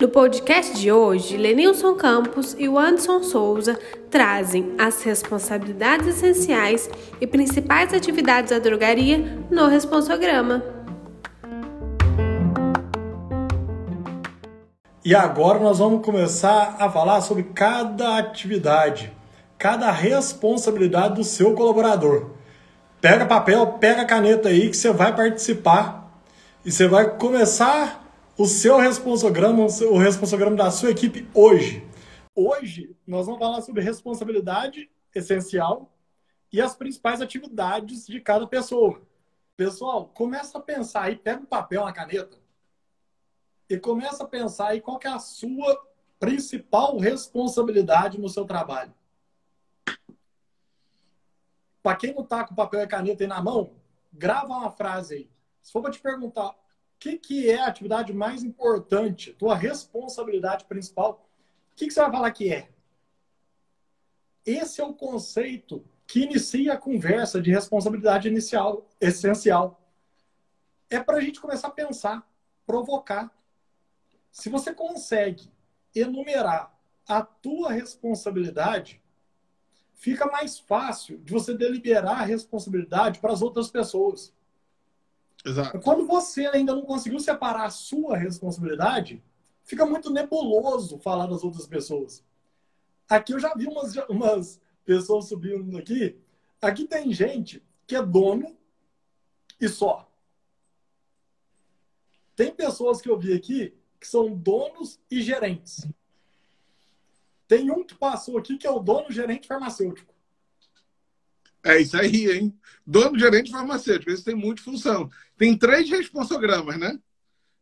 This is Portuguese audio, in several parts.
No podcast de hoje, Lenilson Campos e o Anderson Souza trazem as responsabilidades essenciais e principais atividades da drogaria no responsograma. E agora nós vamos começar a falar sobre cada atividade, cada responsabilidade do seu colaborador. Pega papel, pega caneta aí que você vai participar e você vai começar o seu responsograma, o responsograma da sua equipe hoje. Hoje nós vamos falar sobre responsabilidade essencial e as principais atividades de cada pessoa. Pessoal, começa a pensar aí, pega um papel, uma caneta e começa a pensar aí qual é a sua principal responsabilidade no seu trabalho. Para quem não está com papel e caneta aí na mão, grava uma frase aí. Se for para te perguntar que, que é a atividade mais importante, tua responsabilidade principal, o que, que você vai falar que é? Esse é o conceito que inicia a conversa de responsabilidade inicial, essencial. É para a gente começar a pensar, provocar. Se você consegue enumerar a tua responsabilidade, fica mais fácil de você deliberar a responsabilidade para as outras pessoas. Exato. Quando você ainda não conseguiu separar a sua responsabilidade, fica muito nebuloso falar das outras pessoas. Aqui eu já vi umas, umas pessoas subindo aqui. Aqui tem gente que é dono e só. Tem pessoas que eu vi aqui que são donos e gerentes. Tem um que passou aqui que é o dono gerente farmacêutico. É isso aí, hein? Dono gerente farmacêutico, esse tem multifunção. Tem três responsogramas, né?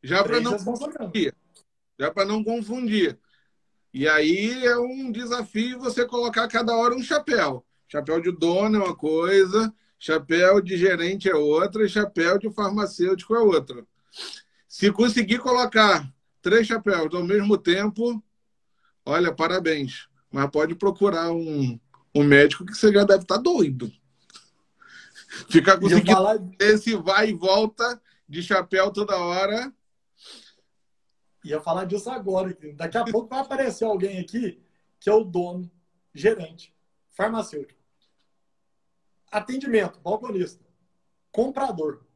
Já para não confundir. Já para não confundir. E aí é um desafio você colocar cada hora um chapéu. Chapéu de dono é uma coisa, chapéu de gerente é outra, e chapéu de farmacêutico é outra. Se conseguir colocar três chapéus ao mesmo tempo, olha, parabéns. Mas pode procurar um, um médico que você já deve estar tá doido. Ficar conseguindo falar... esse vai e volta de chapéu toda hora. Ia falar disso agora. Daqui a pouco vai aparecer alguém aqui que é o dono, gerente, farmacêutico. Atendimento, balconista, comprador.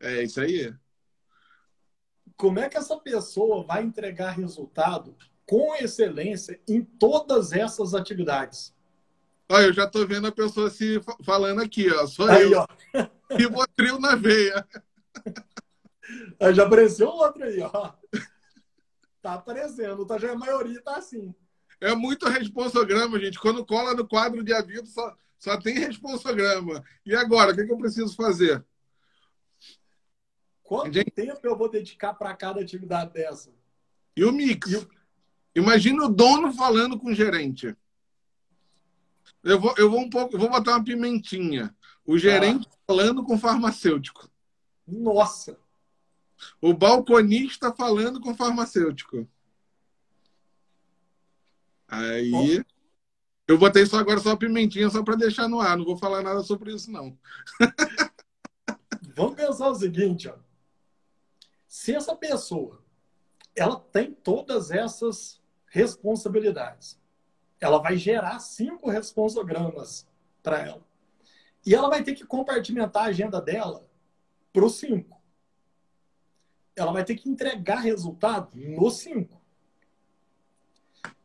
É isso aí. Como é que essa pessoa vai entregar resultado com excelência em todas essas atividades? Olha, eu já tô vendo a pessoa se falando aqui, ó. Só aí, eu. Ó. E Botril na veia. Já apareceu outro aí, ó. Tá aparecendo, tá, já a maioria tá assim. É muito responsograma, gente. Quando cola no quadro de aviso, só, só tem responsograma. E agora, o que, que eu preciso fazer? Quanto gente... tempo eu vou dedicar para cada atividade dessa? E o mix? E o... Imagina o dono falando com o gerente. Eu vou, eu vou um pouco, vou botar uma pimentinha. O gerente ah. falando com o farmacêutico. Nossa! O balconista falando com o farmacêutico. Aí. Eu botei só agora só a pimentinha só para deixar no ar. Não vou falar nada sobre isso, não. Vamos pensar o seguinte, ó. Se essa pessoa ela tem todas essas responsabilidades, ela vai gerar cinco responsogramas para ela. E ela vai ter que compartimentar a agenda dela para os cinco. Ela vai ter que entregar resultado nos cinco.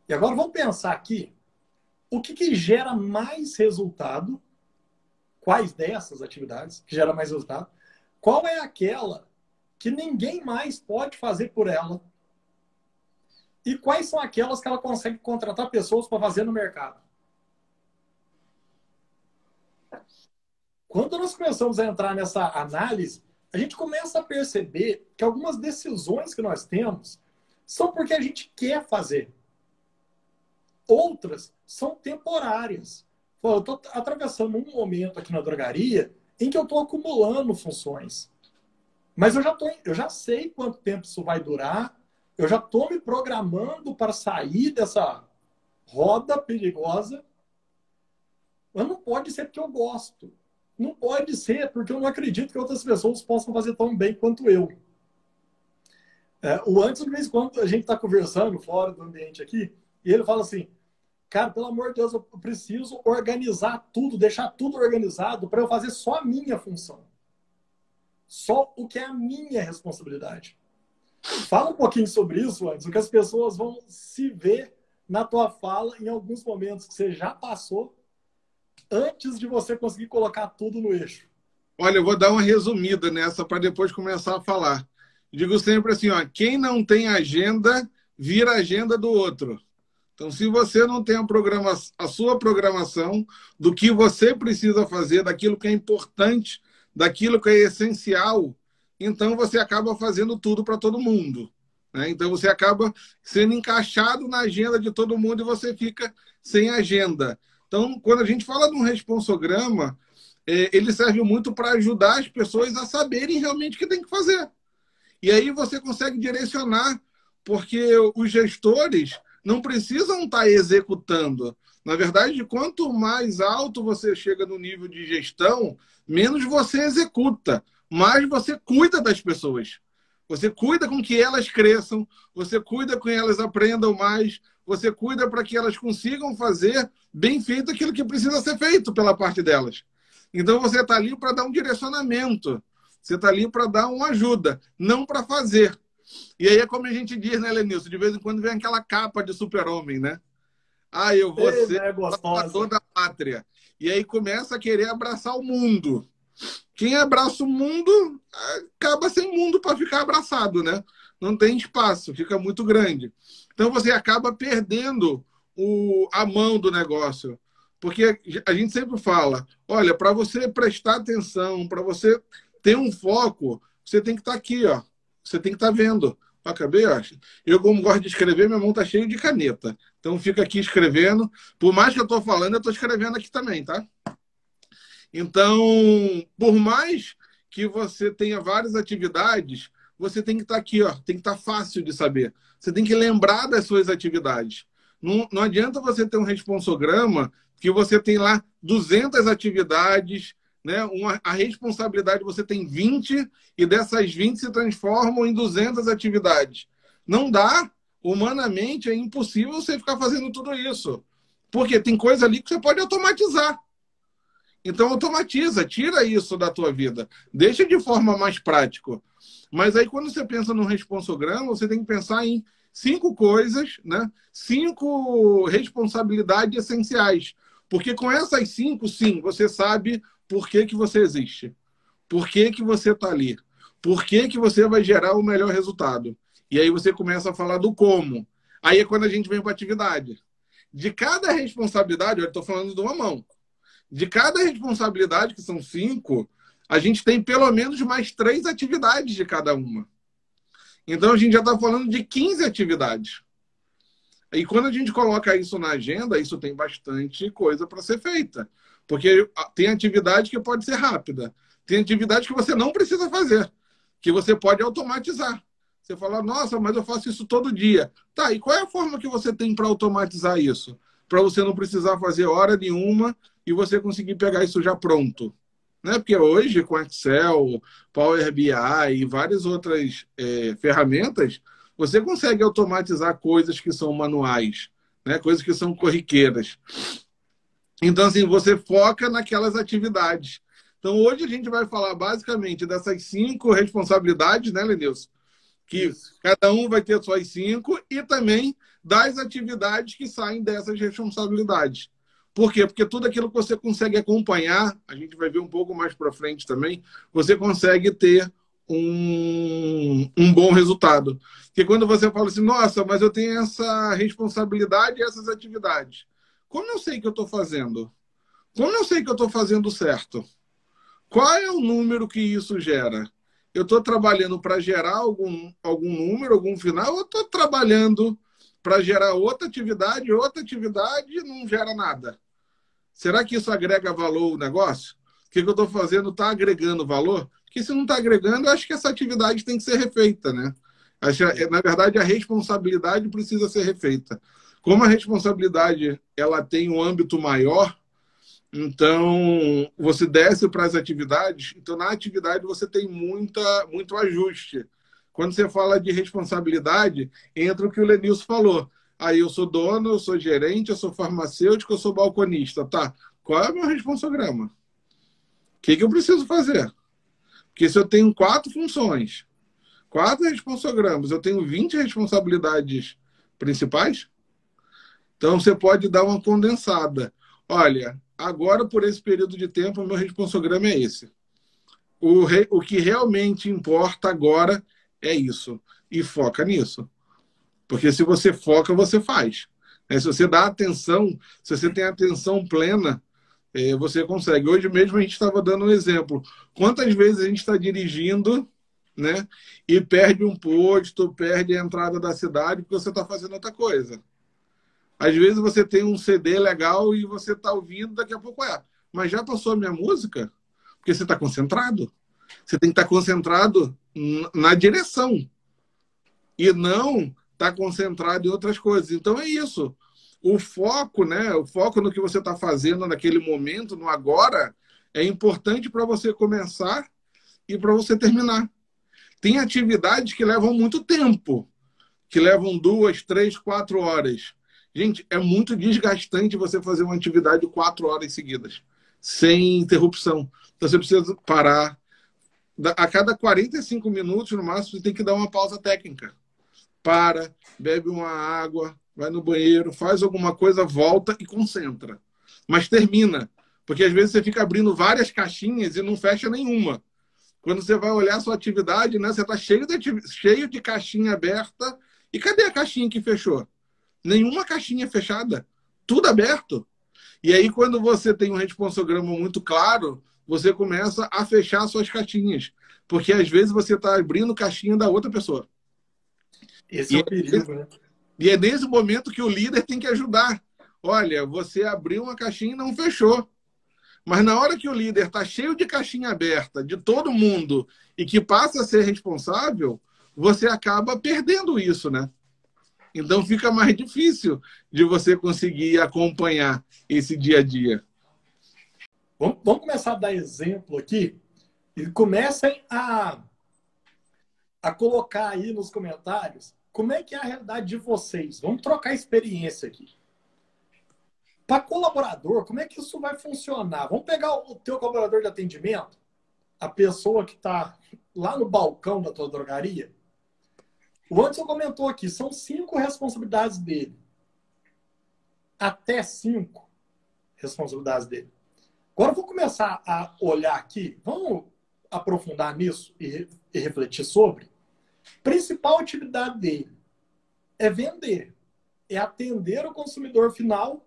E agora vamos pensar aqui o que, que gera mais resultado, quais dessas atividades que gera mais resultado, qual é aquela que ninguém mais pode fazer por ela e quais são aquelas que ela consegue contratar pessoas para fazer no mercado? Quando nós começamos a entrar nessa análise, a gente começa a perceber que algumas decisões que nós temos são porque a gente quer fazer. Outras são temporárias. Eu estou atravessando um momento aqui na drogaria em que eu estou acumulando funções. Mas eu já, tô, eu já sei quanto tempo isso vai durar, eu já estou me programando para sair dessa roda perigosa. Mas não pode ser porque eu gosto. não pode ser, porque eu não acredito que outras pessoas possam fazer tão bem quanto eu. É, o antes, de vez em quando, a gente está conversando fora do ambiente aqui, e ele fala assim: Cara, pelo amor de Deus, eu preciso organizar tudo, deixar tudo organizado para eu fazer só a minha função. Só o que é a minha responsabilidade. Fala um pouquinho sobre isso, antes, que as pessoas vão se ver na tua fala em alguns momentos que você já passou antes de você conseguir colocar tudo no eixo. Olha, eu vou dar uma resumida nessa para depois começar a falar. Digo sempre assim, ó, quem não tem agenda, vira agenda do outro. Então, se você não tem a, programa, a sua programação do que você precisa fazer, daquilo que é importante, daquilo que é essencial, então você acaba fazendo tudo para todo mundo. Né? Então, você acaba sendo encaixado na agenda de todo mundo e você fica sem agenda. Então, quando a gente fala de um responsograma, é, ele serve muito para ajudar as pessoas a saberem realmente o que tem que fazer. E aí você consegue direcionar, porque os gestores não precisam estar tá executando. Na verdade, quanto mais alto você chega no nível de gestão, menos você executa, mais você cuida das pessoas. Você cuida com que elas cresçam, você cuida com que elas aprendam mais, você cuida para que elas consigam fazer bem feito aquilo que precisa ser feito pela parte delas. Então você está ali para dar um direcionamento. Você está ali para dar uma ajuda, não para fazer. E aí é como a gente diz, né, Lenilson? De vez em quando vem aquela capa de super-homem, né? Ah, eu vou Ei, ser é salvador da pátria. E aí começa a querer abraçar o mundo. Quem abraça o mundo acaba sem mundo para ficar abraçado, né? Não tem espaço, fica muito grande. Então você acaba perdendo o, a mão do negócio. Porque a gente sempre fala: olha, para você prestar atenção, para você ter um foco, você tem que estar tá aqui, ó. Você tem que estar tá vendo. Acabei, acho. Eu, como gosto de escrever, minha mão tá cheia de caneta. Então, fica aqui escrevendo. Por mais que eu estou falando, eu estou escrevendo aqui também, tá? Então, por mais que você tenha várias atividades, você tem que estar tá aqui, ó. Tem que estar tá fácil de saber. Você tem que lembrar das suas atividades. Não, não adianta você ter um responsograma que você tem lá 200 atividades, né, uma, a responsabilidade você tem 20 e dessas 20 se transformam em 200 atividades. Não dá, humanamente é impossível você ficar fazendo tudo isso. Porque tem coisa ali que você pode automatizar. Então automatiza, tira isso da tua vida. Deixa de forma mais prática. Mas aí quando você pensa no responsograma, você tem que pensar em cinco coisas, né? Cinco responsabilidades essenciais. Porque com essas cinco, sim, você sabe por que, que você existe? Por que, que você está ali? Por que, que você vai gerar o melhor resultado? E aí você começa a falar do como. Aí é quando a gente vem para a atividade. De cada responsabilidade, eu estou falando de uma mão. De cada responsabilidade, que são cinco, a gente tem pelo menos mais três atividades de cada uma. Então a gente já está falando de 15 atividades. E quando a gente coloca isso na agenda, isso tem bastante coisa para ser feita. Porque tem atividade que pode ser rápida. Tem atividade que você não precisa fazer, que você pode automatizar. Você fala, nossa, mas eu faço isso todo dia. Tá, e qual é a forma que você tem para automatizar isso? Para você não precisar fazer hora nenhuma e você conseguir pegar isso já pronto. Né? Porque hoje, com Excel, Power BI e várias outras é, ferramentas, você consegue automatizar coisas que são manuais, né? coisas que são corriqueiras. Então, assim, você foca naquelas atividades. Então, hoje a gente vai falar basicamente dessas cinco responsabilidades, né, Lenilson? Que Isso. cada um vai ter suas cinco e também das atividades que saem dessas responsabilidades. Por quê? Porque tudo aquilo que você consegue acompanhar, a gente vai ver um pouco mais para frente também, você consegue ter um, um bom resultado. Porque quando você fala assim, nossa, mas eu tenho essa responsabilidade e essas atividades. Como eu sei que eu estou fazendo? Como eu sei que eu estou fazendo certo? Qual é o número que isso gera? Eu estou trabalhando para gerar algum, algum número, algum final, ou estou trabalhando para gerar outra atividade, outra atividade não gera nada? Será que isso agrega valor ao negócio? O que, eu estou fazendo está agregando valor? Porque se não está agregando, eu acho que essa atividade tem que ser refeita, né? Na verdade, a responsabilidade precisa ser refeita. Como a responsabilidade ela tem um âmbito maior, Então, você desce para as atividades. Então, na atividade, você tem muita, muito ajuste. Quando você fala de responsabilidade, entra o que o Lenilson falou. Aí eu sou dono, eu sou gerente, eu sou farmacêutico, eu sou balconista. Tá, qual é o meu responsograma? O que, que eu preciso fazer? Porque se eu tenho quatro funções, quatro responsogramas, eu tenho 20 responsabilidades principais, então você pode dar uma condensada. Olha, agora por esse período de tempo, meu responsograma é esse. O, re... o que realmente importa agora é isso. E foca nisso. Porque se você foca, você faz. Né? Se você dá atenção, se você tem atenção plena, é, você consegue. Hoje mesmo a gente estava dando um exemplo. Quantas vezes a gente está dirigindo né, e perde um posto, perde a entrada da cidade porque você está fazendo outra coisa? Às vezes você tem um CD legal e você está ouvindo, daqui a pouco é. Mas já passou a minha música? Porque você está concentrado. Você tem que estar tá concentrado na direção. E não está concentrado em outras coisas. Então é isso. O foco, né? O foco no que você está fazendo naquele momento, no agora, é importante para você começar e para você terminar. Tem atividades que levam muito tempo, que levam duas, três, quatro horas. Gente, é muito desgastante você fazer uma atividade quatro horas seguidas, sem interrupção. Então você precisa parar. A cada 45 minutos, no máximo, você tem que dar uma pausa técnica para, bebe uma água, vai no banheiro, faz alguma coisa, volta e concentra. Mas termina. Porque às vezes você fica abrindo várias caixinhas e não fecha nenhuma. Quando você vai olhar a sua atividade, né, você está cheio de, cheio de caixinha aberta. E cadê a caixinha que fechou? Nenhuma caixinha fechada. Tudo aberto. E aí, quando você tem um responsograma muito claro, você começa a fechar suas caixinhas. Porque às vezes você está abrindo caixinha da outra pessoa. Esse e é o perigo, né? E é nesse momento que o líder tem que ajudar. Olha, você abriu uma caixinha e não fechou. Mas na hora que o líder está cheio de caixinha aberta, de todo mundo, e que passa a ser responsável, você acaba perdendo isso, né? Então fica mais difícil de você conseguir acompanhar esse dia a dia. Vamos, vamos começar a dar exemplo aqui e comecem a, a colocar aí nos comentários como é que é a realidade de vocês? Vamos trocar experiência aqui. Para colaborador, como é que isso vai funcionar? Vamos pegar o teu colaborador de atendimento, a pessoa que está lá no balcão da tua drogaria. O Anderson comentou aqui, são cinco responsabilidades dele. Até cinco responsabilidades dele. Agora eu vou começar a olhar aqui, vamos aprofundar nisso e, e refletir sobre principal atividade dele é vender, é atender o consumidor final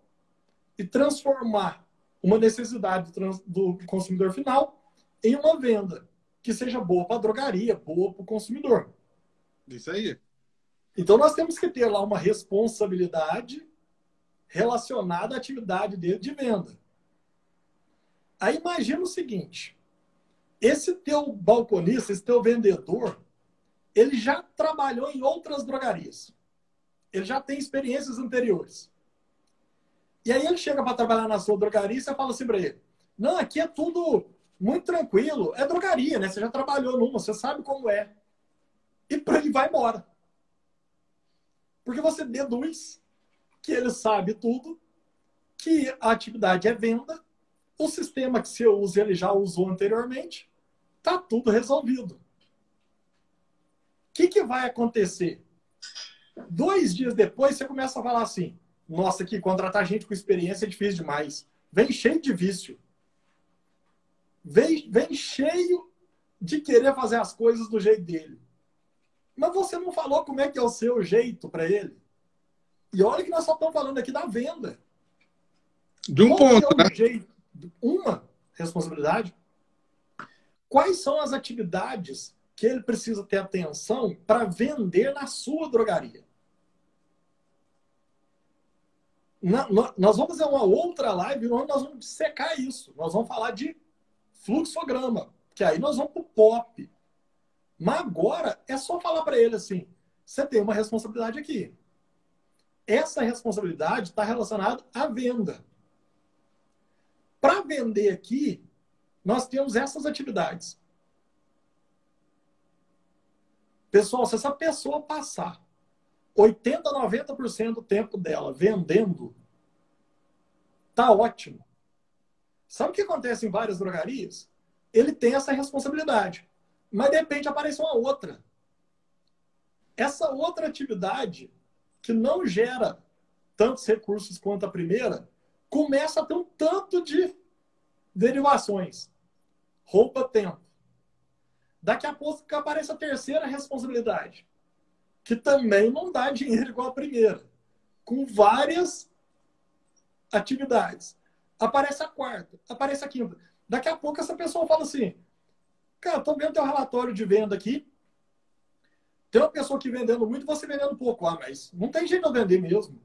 e transformar uma necessidade do consumidor final em uma venda que seja boa para a drogaria, boa para o consumidor. Isso aí. Então nós temos que ter lá uma responsabilidade relacionada à atividade dele de venda. Aí imagina o seguinte: esse teu balconista, esse teu vendedor, ele já trabalhou em outras drogarias. Ele já tem experiências anteriores. E aí ele chega para trabalhar na sua drogaria e você fala assim para ele: Não, aqui é tudo muito tranquilo. É drogaria, né? Você já trabalhou numa, você sabe como é. E para ele vai embora. Porque você deduz que ele sabe tudo, que a atividade é venda, o sistema que você usa ele já usou anteriormente, tá tudo resolvido que, que vai acontecer? Dois dias depois, você começa a falar assim: nossa, que contratar gente com experiência é difícil demais. Vem cheio de vício. Vem, vem cheio de querer fazer as coisas do jeito dele. Mas você não falou como é que é o seu jeito para ele. E olha que nós só estamos falando aqui da venda. De um Qual ponto, é né? Jeito? Uma responsabilidade. Quais são as atividades que ele precisa ter atenção para vender na sua drogaria. Na, nós vamos fazer uma outra live onde nós vamos secar isso. Nós vamos falar de fluxograma, que aí nós vamos para o pop. Mas agora é só falar para ele assim: você tem uma responsabilidade aqui. Essa responsabilidade está relacionada à venda. Para vender aqui, nós temos essas atividades. Pessoal, se essa pessoa passar 80, 90% do tempo dela vendendo, tá ótimo. Sabe o que acontece em várias drogarias? Ele tem essa responsabilidade. Mas de repente aparece uma outra. Essa outra atividade que não gera tantos recursos quanto a primeira, começa a ter um tanto de derivações. Roupa tempo. Daqui a pouco aparece a terceira responsabilidade, que também não dá dinheiro igual a primeira, com várias atividades. Aparece a quarta, aparece a quinta. Daqui a pouco essa pessoa fala assim: Cara, estou vendo teu relatório de venda aqui. Tem uma pessoa que vendendo muito, você vendendo pouco. Ah, mas não tem jeito de eu vender mesmo.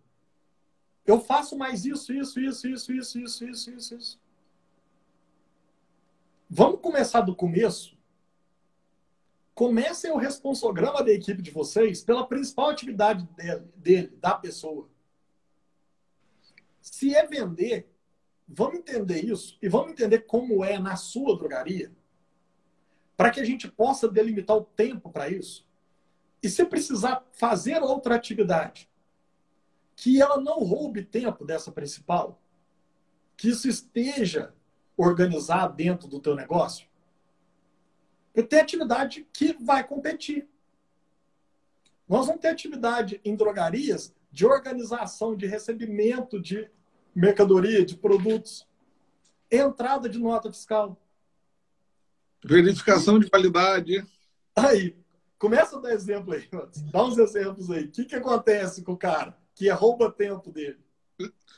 Eu faço mais isso, isso, isso, isso, isso, isso, isso, isso, isso. Vamos começar do começo? Comecem o responsograma da equipe de vocês pela principal atividade dele, dele, da pessoa. Se é vender, vamos entender isso e vamos entender como é na sua drogaria, para que a gente possa delimitar o tempo para isso. E se precisar fazer outra atividade, que ela não roube tempo dessa principal, que isso esteja organizado dentro do teu negócio, porque tem atividade que vai competir. Nós vamos ter atividade em drogarias de organização, de recebimento de mercadoria, de produtos, entrada de nota fiscal. Verificação de qualidade. Aí, começa a dar exemplo aí, dá uns exemplos aí. O que, que acontece com o cara que rouba tempo dele?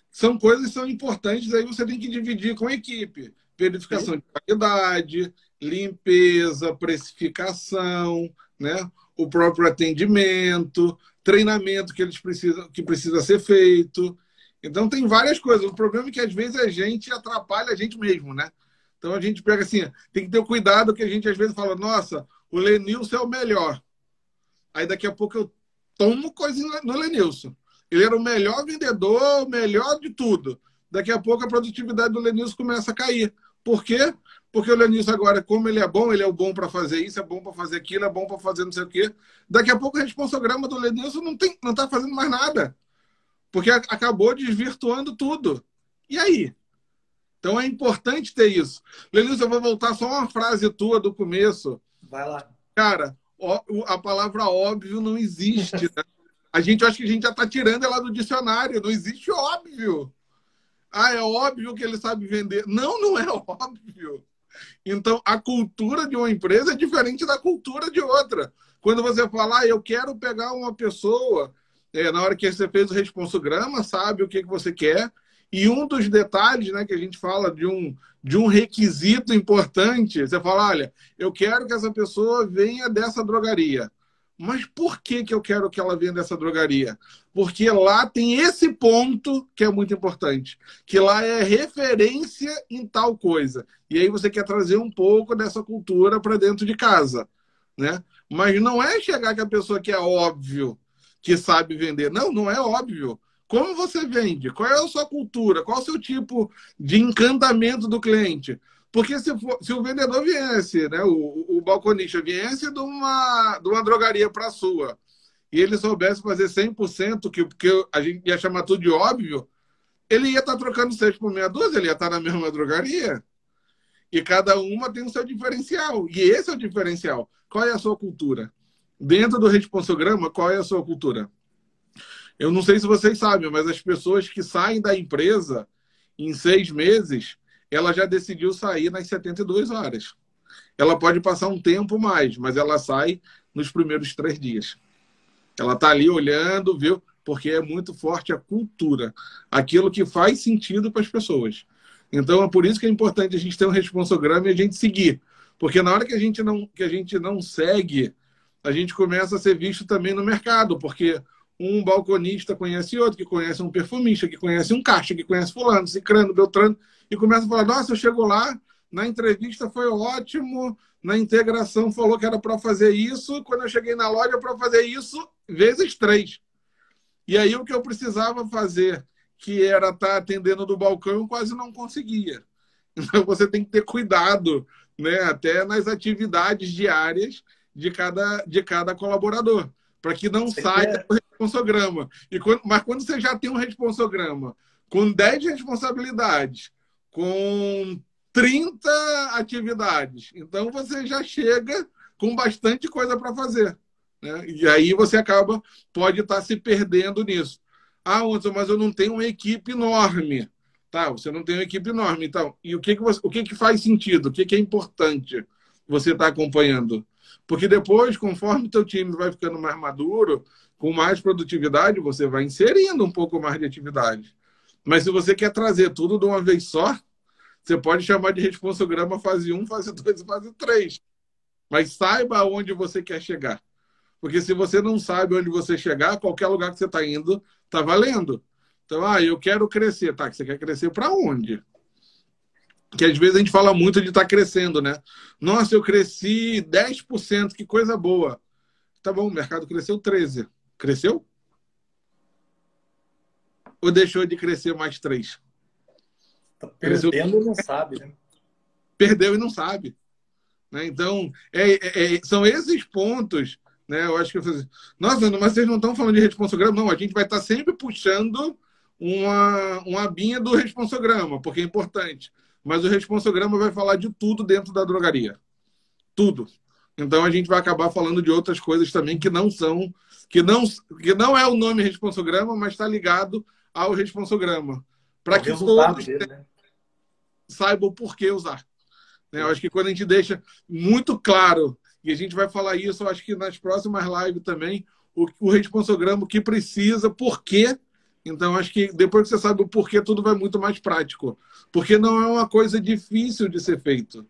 São coisas que são importantes, aí você tem que dividir com a equipe. Verificação Sim. de qualidade, limpeza, precificação, né? o próprio atendimento, treinamento que eles precisam, que precisa ser feito. Então tem várias coisas. O problema é que às vezes a gente atrapalha a gente mesmo, né? Então a gente pega assim, tem que ter cuidado que a gente às vezes fala, nossa, o Lenilson é o melhor. Aí daqui a pouco eu tomo coisa no Lenilson. Ele era o melhor vendedor, o melhor de tudo. Daqui a pouco a produtividade do Lenilson começa a cair. Por quê? Porque o Lenilson agora, como ele é bom, ele é o bom para fazer isso, é bom para fazer aquilo, é bom para fazer não sei o quê. Daqui a pouco o responsograma do Lenilson não tem, não está fazendo mais nada. Porque acabou desvirtuando tudo. E aí? Então é importante ter isso. Lenilson, eu vou voltar só uma frase tua do começo. Vai lá. Cara, a palavra óbvio não existe. Né? A gente acha que a gente já está tirando ela do dicionário. Não existe óbvio. Ah, é óbvio que ele sabe vender. Não, não é óbvio. Então, a cultura de uma empresa é diferente da cultura de outra. Quando você fala, ah, eu quero pegar uma pessoa, é, na hora que você fez o responsograma, sabe o que, que você quer, e um dos detalhes né, que a gente fala de um, de um requisito importante, você fala, olha, eu quero que essa pessoa venha dessa drogaria. Mas por que, que eu quero que ela venha dessa drogaria? Porque lá tem esse ponto que é muito importante, que lá é referência em tal coisa. E aí você quer trazer um pouco dessa cultura para dentro de casa, né? Mas não é chegar que a pessoa que é óbvio que sabe vender. Não, não é óbvio. Como você vende? Qual é a sua cultura? Qual é o seu tipo de encantamento do cliente? Porque se, for, se o vendedor viesse, né, o, o balconista viesse de uma, de uma drogaria para a sua, e ele soubesse fazer 100%, que, que a gente ia chamar tudo de óbvio, ele ia estar tá trocando seis por meia dúzia, ele ia estar tá na mesma drogaria. E cada uma tem o seu diferencial. E esse é o diferencial. Qual é a sua cultura? Dentro do responsograma, qual é a sua cultura? Eu não sei se vocês sabem, mas as pessoas que saem da empresa em seis meses, ela já decidiu sair nas 72 horas. Ela pode passar um tempo mais, mas ela sai nos primeiros três dias. Ela está ali olhando, viu? Porque é muito forte a cultura, aquilo que faz sentido para as pessoas. Então é por isso que é importante a gente ter um responsograma e a gente seguir. Porque na hora que a gente não, que a gente não segue, a gente começa a ser visto também no mercado, porque um balconista conhece outro, que conhece um perfumista, que conhece um caixa, que conhece fulano, cicrano, beltrano, e começa a falar, nossa, eu chego lá, na entrevista foi ótimo, na integração falou que era para fazer isso, quando eu cheguei na loja para fazer isso, vezes três. E aí o que eu precisava fazer, que era estar tá atendendo do balcão, eu quase não conseguia. Então você tem que ter cuidado, né? Até nas atividades diárias de cada, de cada colaborador, para que não você saia quer... do responsograma. E quando, mas quando você já tem um responsograma com 10 responsabilidades, com 30 atividades, então você já chega com bastante coisa para fazer. Né? E aí você acaba, pode estar tá se perdendo nisso. Ah, Anderson, mas eu não tenho uma equipe enorme. Tá, você não tem uma equipe enorme. Então, e o que, que, você, o que, que faz sentido? O que, que é importante você estar tá acompanhando? Porque depois, conforme teu time vai ficando mais maduro, com mais produtividade, você vai inserindo um pouco mais de atividade. Mas se você quer trazer tudo de uma vez só, você pode chamar de responsograma fase 1, fase 2 e fase 3. Mas saiba onde você quer chegar. Porque se você não sabe onde você chegar, qualquer lugar que você está indo, está valendo. Então, ah, eu quero crescer. Tá, você quer crescer para onde? Que às vezes a gente fala muito de estar tá crescendo, né? Nossa, eu cresci 10%, que coisa boa. Tá bom, o mercado cresceu 13%. Cresceu? Ou deixou de crescer mais 3%? Tá perdendo cresceu... e não sabe, né? Perdeu e não sabe. Né? Então, é, é, é são esses pontos né? Eu acho que eu falei, nossa, mas vocês não estão falando de responsograma? Não, a gente vai estar sempre puxando uma, uma abinha do responsograma, porque é importante. Mas o responsograma vai falar de tudo dentro da drogaria. Tudo. Então a gente vai acabar falando de outras coisas também que não são, que não, que não é o nome responsograma, mas está ligado ao responsograma. Para que todos dele, né? saibam o porquê usar. Né? Eu acho que quando a gente deixa muito claro e a gente vai falar isso, eu acho que nas próximas lives também, o, o responsograma, que precisa, por quê. Então, acho que depois que você sabe o porquê, tudo vai muito mais prático. Porque não é uma coisa difícil de ser feito.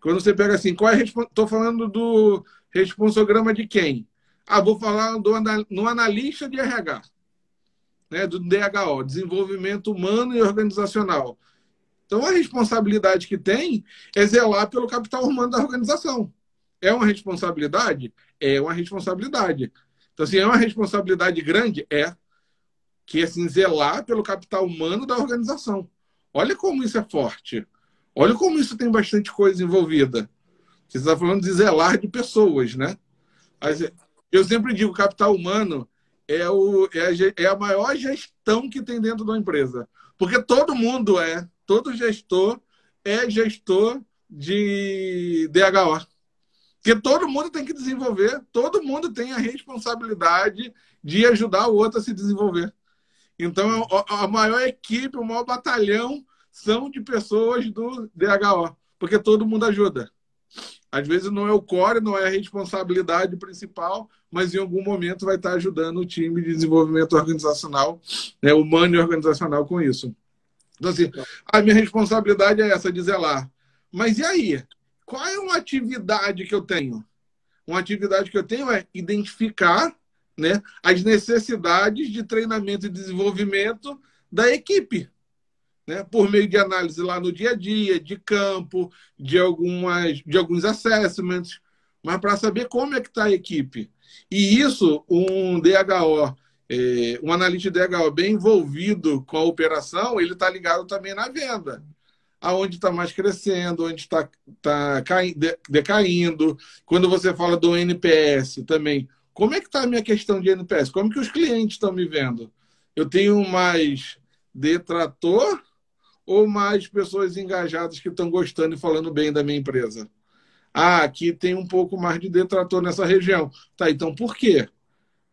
Quando você pega assim, qual é Estou falando do responsograma de quem? Ah, vou falar do, no analista de RH, né, do DHO, Desenvolvimento Humano e Organizacional. Então, a responsabilidade que tem é zelar pelo capital humano da organização. É uma responsabilidade? É uma responsabilidade. Então, assim, é uma responsabilidade grande? É. Que é assim, zelar pelo capital humano da organização. Olha como isso é forte. Olha como isso tem bastante coisa envolvida. Você está falando de zelar de pessoas, né? Eu sempre digo, capital humano é, o, é, a, é a maior gestão que tem dentro da empresa. Porque todo mundo é, todo gestor é gestor de DHO. Porque todo mundo tem que desenvolver, todo mundo tem a responsabilidade de ajudar o outro a se desenvolver. Então, a maior equipe, o maior batalhão são de pessoas do DHO, porque todo mundo ajuda. Às vezes não é o core, não é a responsabilidade principal, mas em algum momento vai estar ajudando o time de desenvolvimento organizacional, né, humano e organizacional com isso. Então, assim, a minha responsabilidade é essa, de zelar. Mas e aí? Qual é uma atividade que eu tenho? Uma atividade que eu tenho é identificar né, as necessidades de treinamento e desenvolvimento da equipe. Né, por meio de análise lá no dia a dia, de campo, de, algumas, de alguns assessments, mas para saber como é que está a equipe. E isso, um DHO, é, um analista de DHO bem envolvido com a operação, ele está ligado também na venda aonde está mais crescendo, onde está tá, tá decaindo. Quando você fala do NPS também, como é que está a minha questão de NPS? Como que os clientes estão me vendo? Eu tenho mais detrator ou mais pessoas engajadas que estão gostando e falando bem da minha empresa? Ah, aqui tem um pouco mais de detrator nessa região. Tá, então por quê?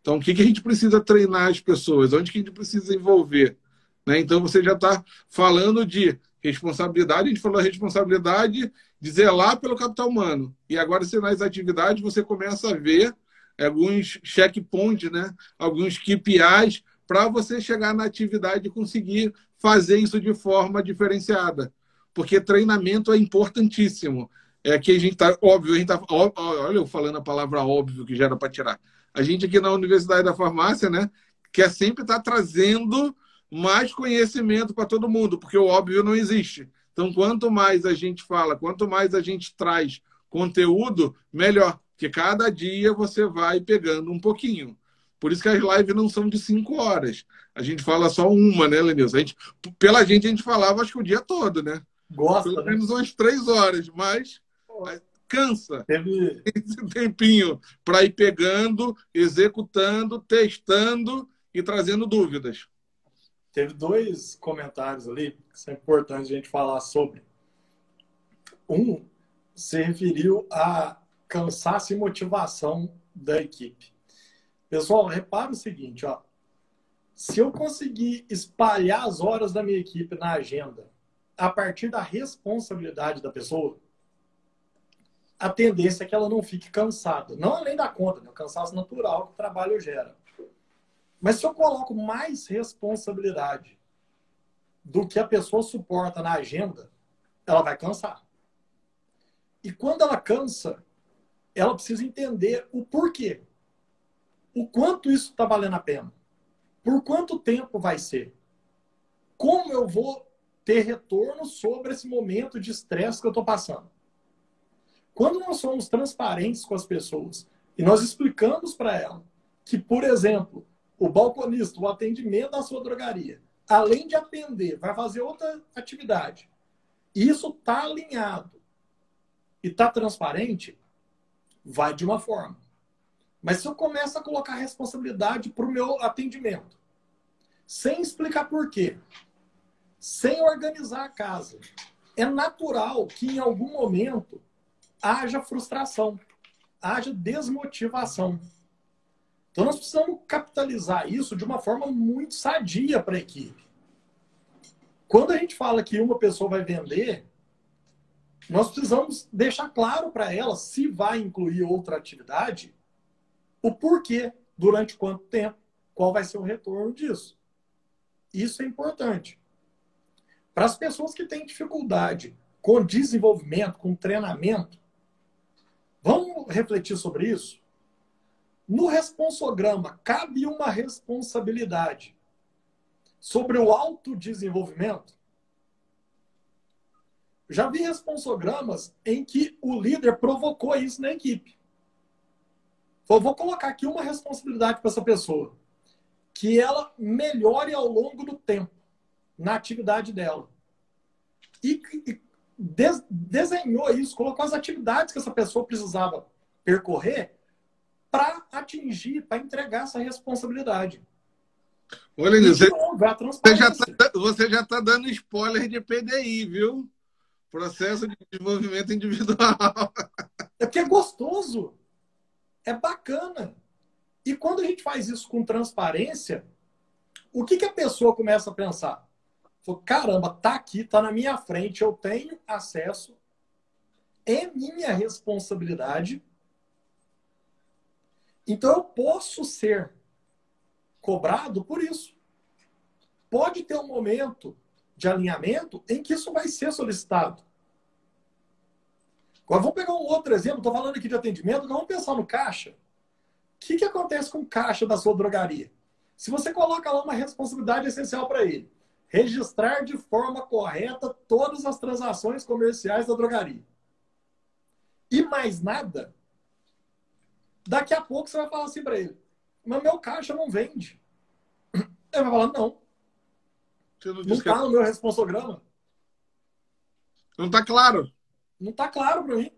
Então, o que, que a gente precisa treinar as pessoas? Onde que a gente precisa envolver? Né? Então, você já está falando de responsabilidade, a gente falou a responsabilidade de zelar pelo capital humano. E agora, se nas atividades, você começa a ver alguns checkpoints, né? alguns KPIs, para você chegar na atividade e conseguir fazer isso de forma diferenciada. Porque treinamento é importantíssimo. É que a gente está, óbvio, a gente tá, olha eu falando a palavra óbvio que já era para tirar. A gente aqui na Universidade da Farmácia, né, quer sempre estar tá trazendo mais conhecimento para todo mundo, porque o óbvio não existe. Então, quanto mais a gente fala, quanto mais a gente traz conteúdo, melhor. Porque cada dia você vai pegando um pouquinho. Por isso que as lives não são de cinco horas. A gente fala só uma, né, Lenilson? A gente, pela gente, a gente falava acho que o dia todo, né? Gosta, Pelo né? menos umas três horas, mas cansa. Teve esse tempinho para ir pegando, executando, testando e trazendo dúvidas. Teve dois comentários ali que são importantes a gente falar sobre. Um se referiu a cansaço e motivação da equipe. Pessoal, repara o seguinte, ó. Se eu conseguir espalhar as horas da minha equipe na agenda a partir da responsabilidade da pessoa, a tendência é que ela não fique cansada. Não além da conta, né? o cansaço natural que o trabalho gera. Mas se eu coloco mais responsabilidade do que a pessoa suporta na agenda, ela vai cansar. E quando ela cansa, ela precisa entender o porquê. O quanto isso está valendo a pena. Por quanto tempo vai ser? Como eu vou ter retorno sobre esse momento de estresse que eu estou passando? Quando nós somos transparentes com as pessoas e nós explicamos para ela que, por exemplo, o balconista, o atendimento da sua drogaria, além de atender, vai fazer outra atividade, e isso está alinhado e está transparente, vai de uma forma. Mas se eu começo a colocar responsabilidade para o meu atendimento, sem explicar por quê, sem organizar a casa, é natural que em algum momento haja frustração, haja desmotivação. Então nós precisamos capitalizar isso de uma forma muito sadia para a equipe. Quando a gente fala que uma pessoa vai vender, nós precisamos deixar claro para ela se vai incluir outra atividade, o porquê, durante quanto tempo, qual vai ser o retorno disso. Isso é importante. Para as pessoas que têm dificuldade com desenvolvimento, com treinamento, Vamos refletir sobre isso? No responsograma, cabe uma responsabilidade sobre o autodesenvolvimento? Já vi responsogramas em que o líder provocou isso na equipe. Então, vou colocar aqui uma responsabilidade para essa pessoa. Que ela melhore ao longo do tempo na atividade dela. E, e des desenhou isso, colocou as atividades que essa pessoa precisava percorrer para atingir, para entregar essa responsabilidade. Olha, você, você, já tá, você já está dando spoiler de PDI, viu? Processo de desenvolvimento individual. É porque é gostoso. É bacana. E quando a gente faz isso com transparência, o que, que a pessoa começa a pensar? Falou, caramba, tá aqui, tá na minha frente, eu tenho acesso, é minha responsabilidade. Então eu posso ser cobrado por isso. Pode ter um momento de alinhamento em que isso vai ser solicitado. Agora vamos pegar um outro exemplo, estou falando aqui de atendimento, vamos pensar no caixa. O que, que acontece com o caixa da sua drogaria? Se você coloca lá uma responsabilidade essencial para ele, registrar de forma correta todas as transações comerciais da drogaria. E mais nada, daqui a pouco você vai falar assim para ele: mas meu caixa não vende. Ele vai falar: não. Não está no meu responsograma. Não está claro. Não está claro para mim.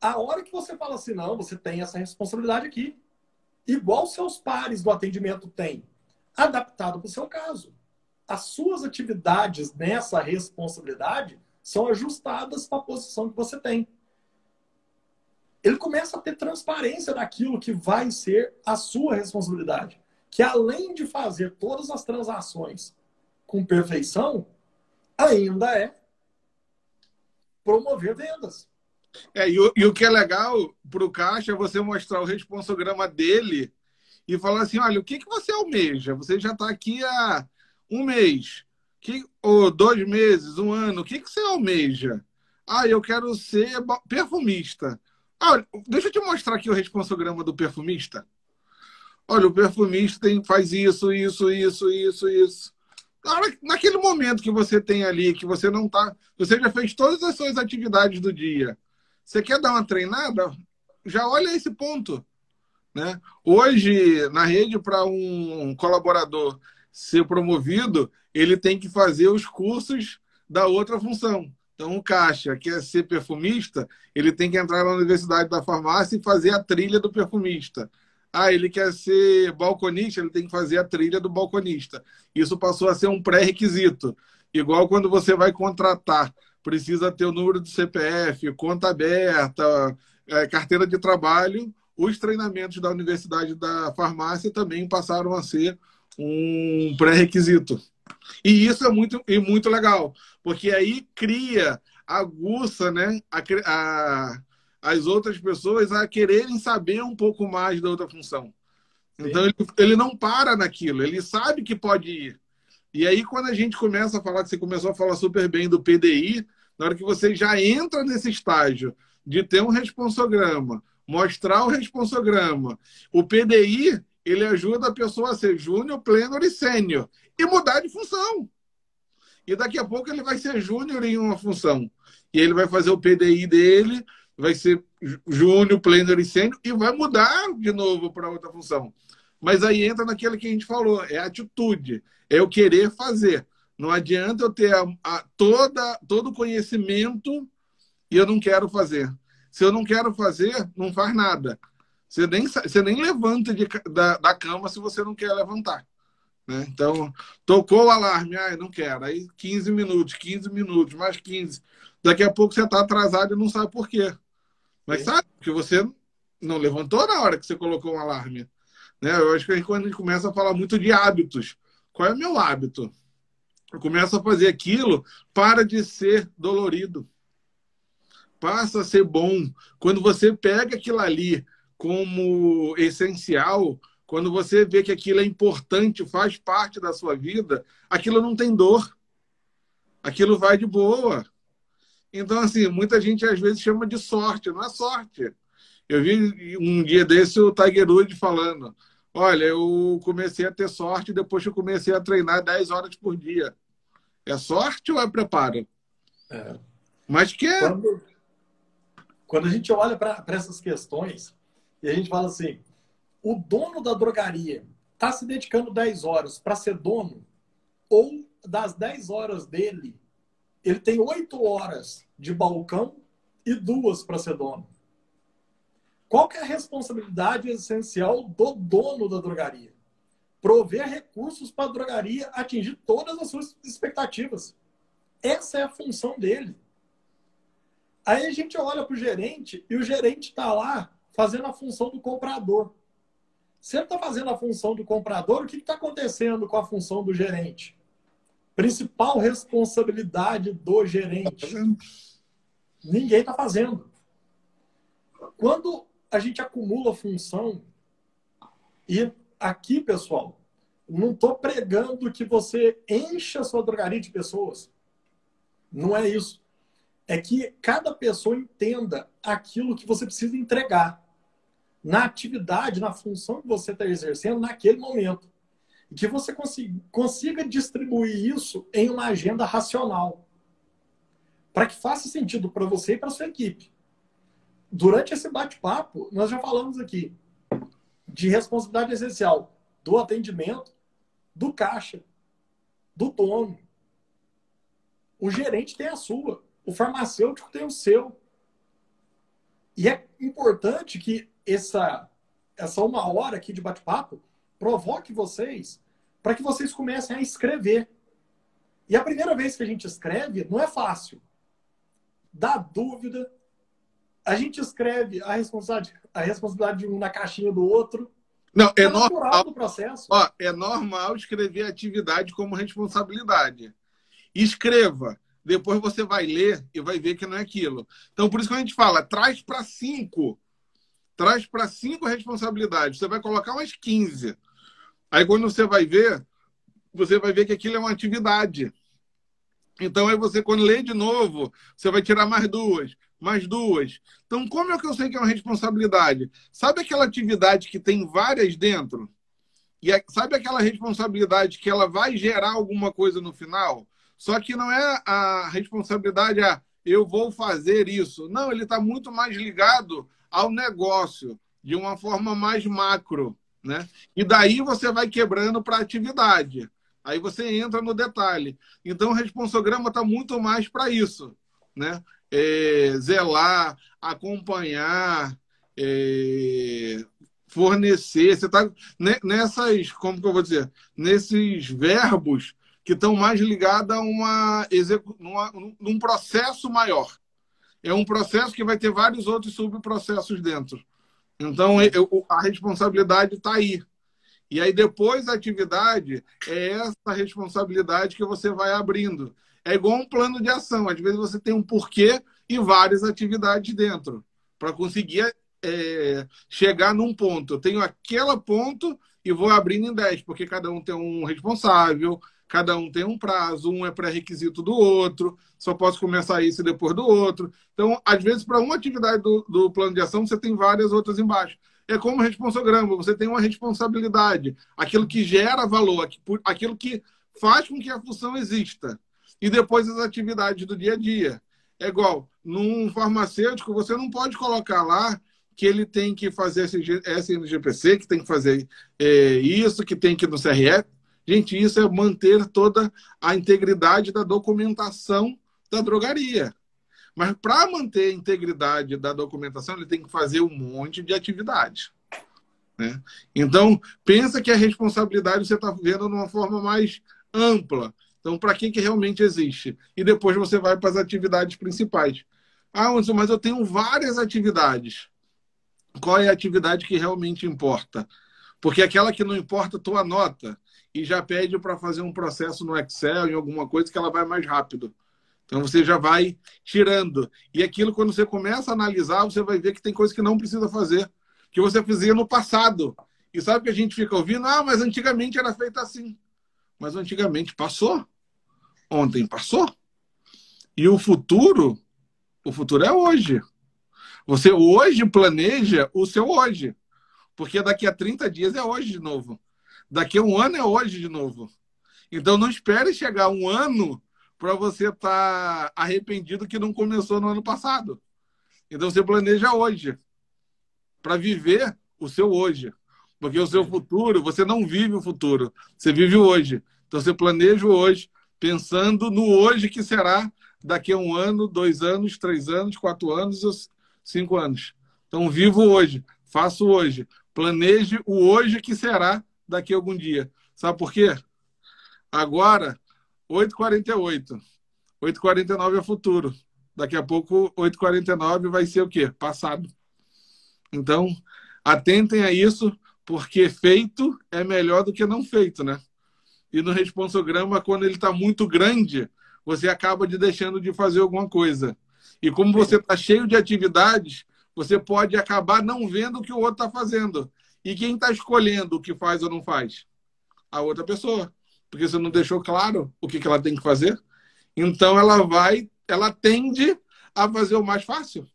A hora que você fala assim, não, você tem essa responsabilidade aqui. Igual seus pares do atendimento têm adaptado para o seu caso. As suas atividades nessa responsabilidade são ajustadas para a posição que você tem. Ele começa a ter transparência daquilo que vai ser a sua responsabilidade. Que além de fazer todas as transações com perfeição, ainda é promover vendas. É, e, o, e o que é legal para o caixa é você mostrar o responsograma dele e falar assim: olha, o que, que você almeja? Você já está aqui há um mês, que, ou dois meses, um ano, o que, que você almeja? Ah, eu quero ser perfumista. Ah, deixa eu te mostrar aqui o responsograma do perfumista. Olha, o perfumista tem, faz isso, isso, isso, isso, isso. naquele momento que você tem ali, que você não tá. Você já fez todas as suas atividades do dia. Você quer dar uma treinada? Já olha esse ponto. Né? Hoje, na rede, para um colaborador ser promovido, ele tem que fazer os cursos da outra função. Então, o caixa quer ser perfumista, ele tem que entrar na Universidade da Farmácia e fazer a trilha do perfumista. Ah, ele quer ser balconista, ele tem que fazer a trilha do balconista. Isso passou a ser um pré-requisito. Igual quando você vai contratar, precisa ter o número do CPF, conta aberta, é, carteira de trabalho. Os treinamentos da Universidade da Farmácia também passaram a ser um pré-requisito. E isso é muito, e muito legal, porque aí cria, aguça né, a, a, as outras pessoas a quererem saber um pouco mais da outra função. Então ele, ele não para naquilo, ele sabe que pode ir. E aí, quando a gente começa a falar, que você começou a falar super bem do PDI, na hora que você já entra nesse estágio de ter um responsograma, mostrar o responsograma, o PDI, ele ajuda a pessoa a ser júnior, pleno e sênior e mudar de função. E daqui a pouco ele vai ser júnior em uma função. E ele vai fazer o PDI dele, vai ser júnior, pleno e sênior e vai mudar de novo para outra função. Mas aí entra naquilo que a gente falou, é atitude, é eu querer fazer. Não adianta eu ter a, a, toda, todo o conhecimento e eu não quero fazer. Se eu não quero fazer, não faz nada. Você nem, você nem levanta de, da, da cama se você não quer levantar. Né? Então, tocou o alarme, ah, não quero. Aí 15 minutos, 15 minutos, mais 15. Daqui a pouco você está atrasado e não sabe por quê. Mas sabe, porque você não levantou na hora que você colocou um alarme. Né? Eu acho que quando a gente começa a falar muito de hábitos, qual é o meu hábito? Eu começo a fazer aquilo, para de ser dolorido. Passa a ser bom. Quando você pega aquilo ali como essencial, quando você vê que aquilo é importante, faz parte da sua vida, aquilo não tem dor. Aquilo vai de boa. Então, assim, muita gente às vezes chama de sorte, não é sorte. Eu vi um dia desse o Tiger Woods falando: Olha, eu comecei a ter sorte depois que eu comecei a treinar 10 horas por dia. É sorte ou é preparo? É. Mas que é. Quando, quando a gente olha para essas questões e a gente fala assim: o dono da drogaria está se dedicando 10 horas para ser dono, ou das 10 horas dele, ele tem 8 horas de balcão e duas para ser dono. Qual que é a responsabilidade essencial do dono da drogaria? Prover recursos para a drogaria atingir todas as suas expectativas. Essa é a função dele. Aí a gente olha para o gerente e o gerente está lá fazendo a função do comprador. Se ele está fazendo a função do comprador, o que está acontecendo com a função do gerente? Principal responsabilidade do gerente. Ninguém está fazendo. Quando a gente acumula função, e aqui, pessoal, não estou pregando que você encha a sua drogaria de pessoas. Não é isso. É que cada pessoa entenda aquilo que você precisa entregar na atividade, na função que você está exercendo naquele momento. E que você consiga, consiga distribuir isso em uma agenda racional. Para que faça sentido para você e para sua equipe. Durante esse bate-papo, nós já falamos aqui de responsabilidade essencial do atendimento, do caixa, do dono. O gerente tem a sua, o farmacêutico tem o seu. E é importante que essa, essa uma hora aqui de bate-papo provoque vocês para que vocês comecem a escrever. E a primeira vez que a gente escreve não é fácil. Dá dúvida. A gente escreve a responsabilidade, a responsabilidade de um na caixinha do outro. Não, é, é normal do processo. Ó, é normal escrever atividade como responsabilidade. Escreva. Depois você vai ler e vai ver que não é aquilo. Então, por isso que a gente fala, traz para cinco traz para cinco responsabilidades. Você vai colocar umas 15. Aí quando você vai ver, você vai ver que aquilo é uma atividade. Então aí você, quando lê de novo, você vai tirar mais duas, mais duas. Então, como é que eu sei que é uma responsabilidade? Sabe aquela atividade que tem várias dentro? E é, sabe aquela responsabilidade que ela vai gerar alguma coisa no final? Só que não é a responsabilidade a eu vou fazer isso. Não, ele está muito mais ligado ao negócio de uma forma mais macro, né? E daí você vai quebrando para atividade. Aí você entra no detalhe. Então, o responsograma está muito mais para isso, né? É, zelar, acompanhar, é, fornecer. Você está nessas, como que eu vou dizer, nesses verbos que estão mais ligados a uma, num processo maior. É um processo que vai ter vários outros subprocessos dentro. Então, eu, a responsabilidade está aí. E aí, depois da atividade, é essa responsabilidade que você vai abrindo. É igual um plano de ação. Às vezes, você tem um porquê e várias atividades dentro para conseguir é, chegar num ponto. Eu tenho aquele ponto e vou abrindo em 10, porque cada um tem um responsável, cada um tem um prazo, um é pré-requisito do outro, só posso começar isso depois do outro. Então, às vezes, para uma atividade do, do plano de ação, você tem várias outras embaixo. É como responsograma, você tem uma responsabilidade, aquilo que gera valor, aquilo que faz com que a função exista. E depois as atividades do dia a dia. É igual, num farmacêutico, você não pode colocar lá que ele tem que fazer SNGPC, que tem que fazer é, isso, que tem que ir no CRE. Gente, isso é manter toda a integridade da documentação da drogaria. Mas para manter a integridade da documentação, ele tem que fazer um monte de atividade. Né? Então, pensa que a responsabilidade você está vendo de uma forma mais ampla. Então, para que, que realmente existe? E depois você vai para as atividades principais. Ah, Anderson, mas eu tenho várias atividades qual é a atividade que realmente importa. Porque aquela que não importa, tu anota e já pede para fazer um processo no Excel, em alguma coisa que ela vai mais rápido. Então você já vai tirando. E aquilo, quando você começa a analisar, você vai ver que tem coisa que não precisa fazer, que você fazia no passado. E sabe que a gente fica ouvindo? Ah, mas antigamente era feito assim. Mas antigamente passou. Ontem passou. E o futuro, o futuro é hoje. Você hoje planeja o seu hoje. Porque daqui a 30 dias é hoje de novo. Daqui a um ano é hoje de novo. Então não espere chegar um ano para você estar tá arrependido que não começou no ano passado. Então você planeja hoje para viver o seu hoje. Porque o seu futuro, você não vive o futuro, você vive o hoje. Então você planeja o hoje, pensando no hoje que será daqui a um ano, dois anos, três anos, quatro anos cinco anos. Então, vivo hoje, faço hoje. Planeje o hoje que será daqui a algum dia. Sabe por quê? Agora, 8h48. 8h49 é futuro. Daqui a pouco, 8h49 vai ser o quê? Passado. Então, atentem a isso, porque feito é melhor do que não feito, né? E no responsograma, quando ele está muito grande, você acaba de deixando de fazer alguma coisa. E como você está cheio de atividades, você pode acabar não vendo o que o outro está fazendo. E quem está escolhendo o que faz ou não faz? A outra pessoa. Porque você não deixou claro o que, que ela tem que fazer. Então ela vai, ela tende a fazer o mais fácil.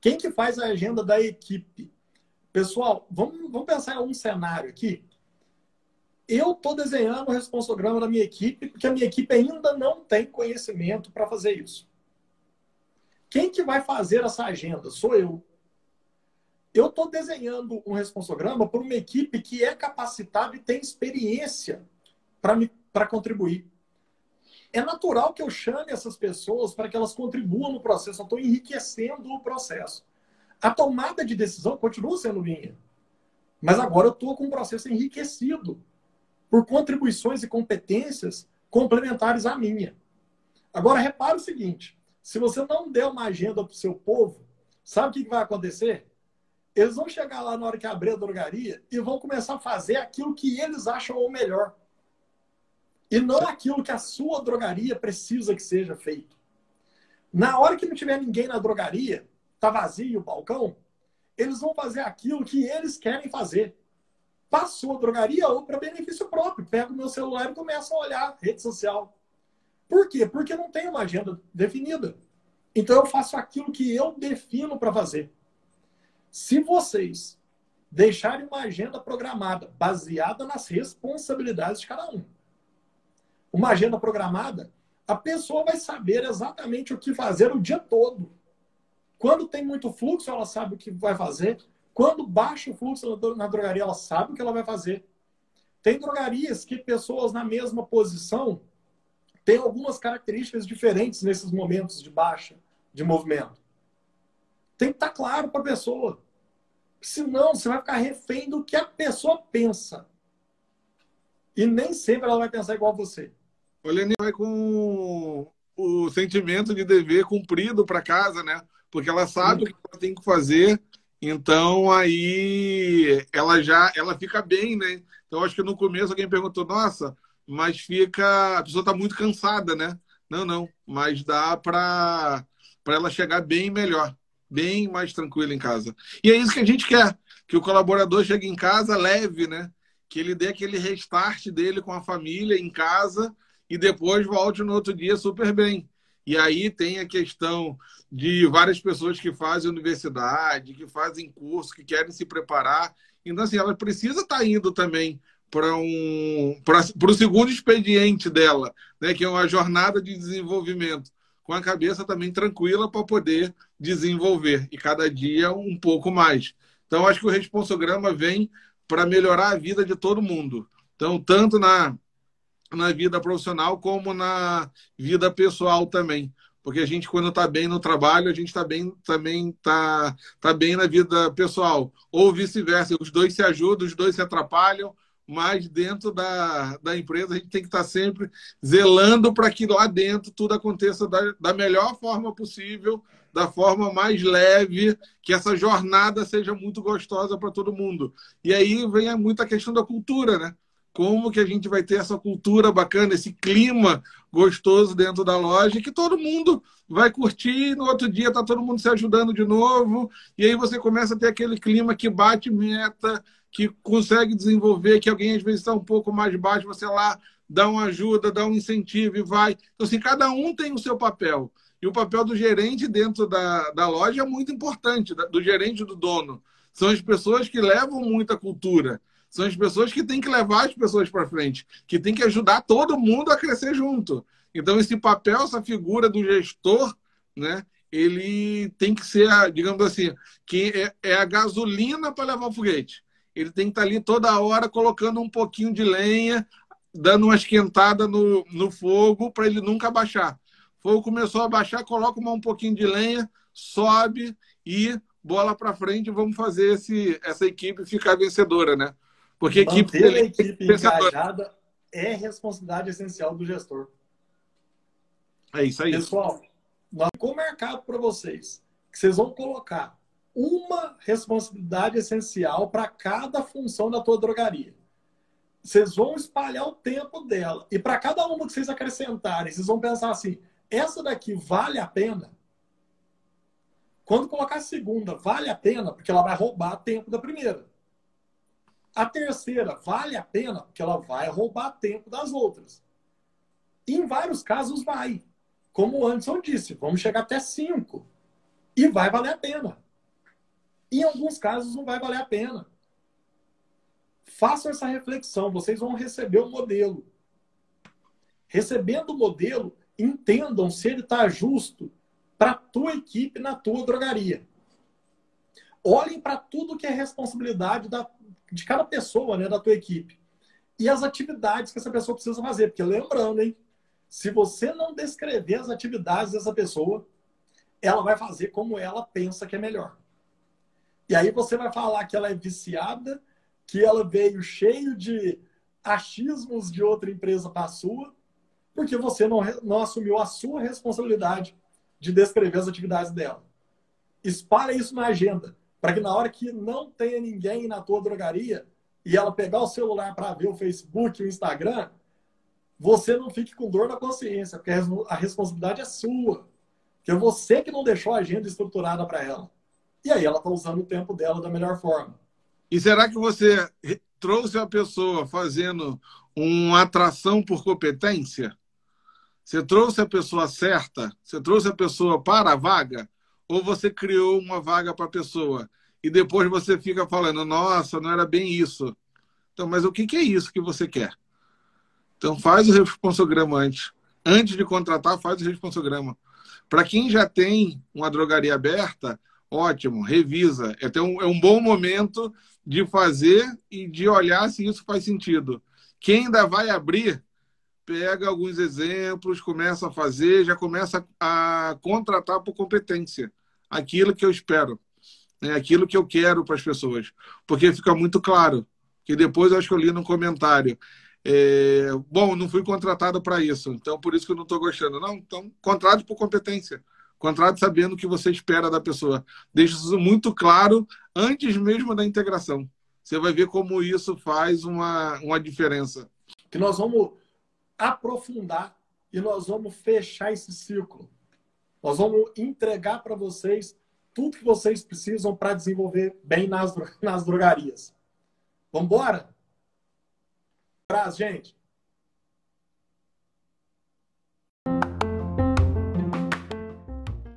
Quem que faz a agenda da equipe? Pessoal, vamos, vamos pensar em um cenário aqui. Eu estou desenhando o responsograma da minha equipe, porque a minha equipe ainda não tem conhecimento para fazer isso. Quem que vai fazer essa agenda? Sou eu. Eu estou desenhando um responsograma por uma equipe que é capacitada e tem experiência para contribuir. É natural que eu chame essas pessoas para que elas contribuam no processo. Eu estou enriquecendo o processo. A tomada de decisão continua sendo minha. Mas agora eu estou com um processo enriquecido por contribuições e competências complementares à minha. Agora, repare o seguinte: se você não der uma agenda para o seu povo, sabe o que vai acontecer? Eles vão chegar lá na hora que abrir a drogaria e vão começar a fazer aquilo que eles acham o melhor. E não aquilo que a sua drogaria precisa que seja feito. Na hora que não tiver ninguém na drogaria, tá vazio o balcão, eles vão fazer aquilo que eles querem fazer. Para a drogaria ou para benefício próprio. Pega o meu celular e começa a olhar rede social. Por quê? Porque não tem uma agenda definida. Então eu faço aquilo que eu defino para fazer. Se vocês deixarem uma agenda programada baseada nas responsabilidades de cada um, uma agenda programada, a pessoa vai saber exatamente o que fazer o dia todo. Quando tem muito fluxo, ela sabe o que vai fazer. Quando baixa o fluxo na drogaria, ela sabe o que ela vai fazer. Tem drogarias que pessoas na mesma posição têm algumas características diferentes nesses momentos de baixa de movimento. Tem que estar claro para a pessoa. Senão, você vai ficar refém do que a pessoa pensa. E nem sempre ela vai pensar igual a você. O Leni vai com o sentimento de dever cumprido para casa, né? Porque ela sabe o que ela tem que fazer, então aí ela já ela fica bem, né? Então acho que no começo alguém perguntou, nossa, mas fica a pessoa está muito cansada, né? Não, não, mas dá para para ela chegar bem melhor, bem mais tranquila em casa. E é isso que a gente quer, que o colaborador chegue em casa leve, né? Que ele dê aquele restart dele com a família em casa e depois volte no outro dia super bem. E aí tem a questão de várias pessoas que fazem universidade, que fazem curso, que querem se preparar. Então, assim, ela precisa estar tá indo também para um, para o segundo expediente dela, né, que é uma jornada de desenvolvimento, com a cabeça também tranquila para poder desenvolver, e cada dia um pouco mais. Então, acho que o responsograma vem para melhorar a vida de todo mundo. Então, tanto na na vida profissional como na vida pessoal também. Porque a gente, quando está bem no trabalho, a gente está bem também tá, tá bem na vida pessoal. Ou vice-versa, os dois se ajudam, os dois se atrapalham, mas dentro da, da empresa a gente tem que estar tá sempre zelando para que lá dentro tudo aconteça da, da melhor forma possível, da forma mais leve, que essa jornada seja muito gostosa para todo mundo. E aí vem muito a questão da cultura, né? como que a gente vai ter essa cultura bacana, esse clima gostoso dentro da loja, que todo mundo vai curtir, no outro dia tá todo mundo se ajudando de novo, e aí você começa a ter aquele clima que bate meta, que consegue desenvolver, que alguém às vezes está um pouco mais baixo, você lá dá uma ajuda, dá um incentivo e vai. Então, assim, cada um tem o seu papel. E o papel do gerente dentro da, da loja é muito importante, do gerente do dono. São as pessoas que levam muita cultura são as pessoas que têm que levar as pessoas para frente, que têm que ajudar todo mundo a crescer junto. Então, esse papel, essa figura do gestor, né, ele tem que ser, digamos assim, que é, é a gasolina para levar o foguete. Ele tem que estar tá ali toda hora colocando um pouquinho de lenha, dando uma esquentada no, no fogo para ele nunca baixar. O fogo começou a baixar, coloca um pouquinho de lenha, sobe e bola para frente, vamos fazer esse, essa equipe ficar vencedora, né? Porque a equipe, a equipe engajada é responsabilidade essencial do gestor. É isso aí. Pessoal, nós ficou marcado para vocês que vocês vão colocar uma responsabilidade essencial para cada função da tua drogaria. Vocês vão espalhar o tempo dela. E para cada uma que vocês acrescentarem, vocês vão pensar assim: essa daqui vale a pena? Quando colocar a segunda, vale a pena? Porque ela vai roubar tempo da primeira. A terceira vale a pena porque ela vai roubar tempo das outras. E em vários casos vai. Como o Anderson disse, vamos chegar até cinco. E vai valer a pena. Em alguns casos não vai valer a pena. Façam essa reflexão, vocês vão receber o modelo. Recebendo o modelo, entendam se ele está justo para a tua equipe na tua drogaria. Olhem para tudo que é responsabilidade da, de cada pessoa, né, da tua equipe. E as atividades que essa pessoa precisa fazer. Porque lembrando, hein? Se você não descrever as atividades dessa pessoa, ela vai fazer como ela pensa que é melhor. E aí você vai falar que ela é viciada, que ela veio cheio de achismos de outra empresa para a sua, porque você não, não assumiu a sua responsabilidade de descrever as atividades dela. Espalha isso na agenda para que na hora que não tenha ninguém na tua drogaria e ela pegar o celular para ver o Facebook, o Instagram, você não fique com dor na consciência, porque a responsabilidade é sua. Que é você que não deixou a agenda estruturada para ela. E aí ela está usando o tempo dela da melhor forma. E será que você trouxe a pessoa fazendo uma atração por competência? Você trouxe a pessoa certa? Você trouxe a pessoa para a vaga? ou você criou uma vaga para a pessoa e depois você fica falando, nossa, não era bem isso. Então, mas o que, é isso que você quer? Então, faz o responsograma antes. Antes de contratar, faz o responsograma. Para quem já tem uma drogaria aberta, ótimo, revisa. É, um, é um bom momento de fazer e de olhar se isso faz sentido. Quem ainda vai abrir, pega alguns exemplos, começa a fazer, já começa a contratar por competência. Aquilo que eu espero, né? aquilo que eu quero para as pessoas. Porque fica muito claro, que depois eu acho que eu li no comentário. É, bom, não fui contratado para isso, então por isso que eu não estou gostando. Não, então contrate por competência. Contrate sabendo o que você espera da pessoa. Deixe isso muito claro antes mesmo da integração. Você vai ver como isso faz uma, uma diferença. Que nós vamos aprofundar e nós vamos fechar esse ciclo. Nós vamos entregar para vocês tudo que vocês precisam para desenvolver bem nas, nas drogarias. Vamos embora? Abraço, gente.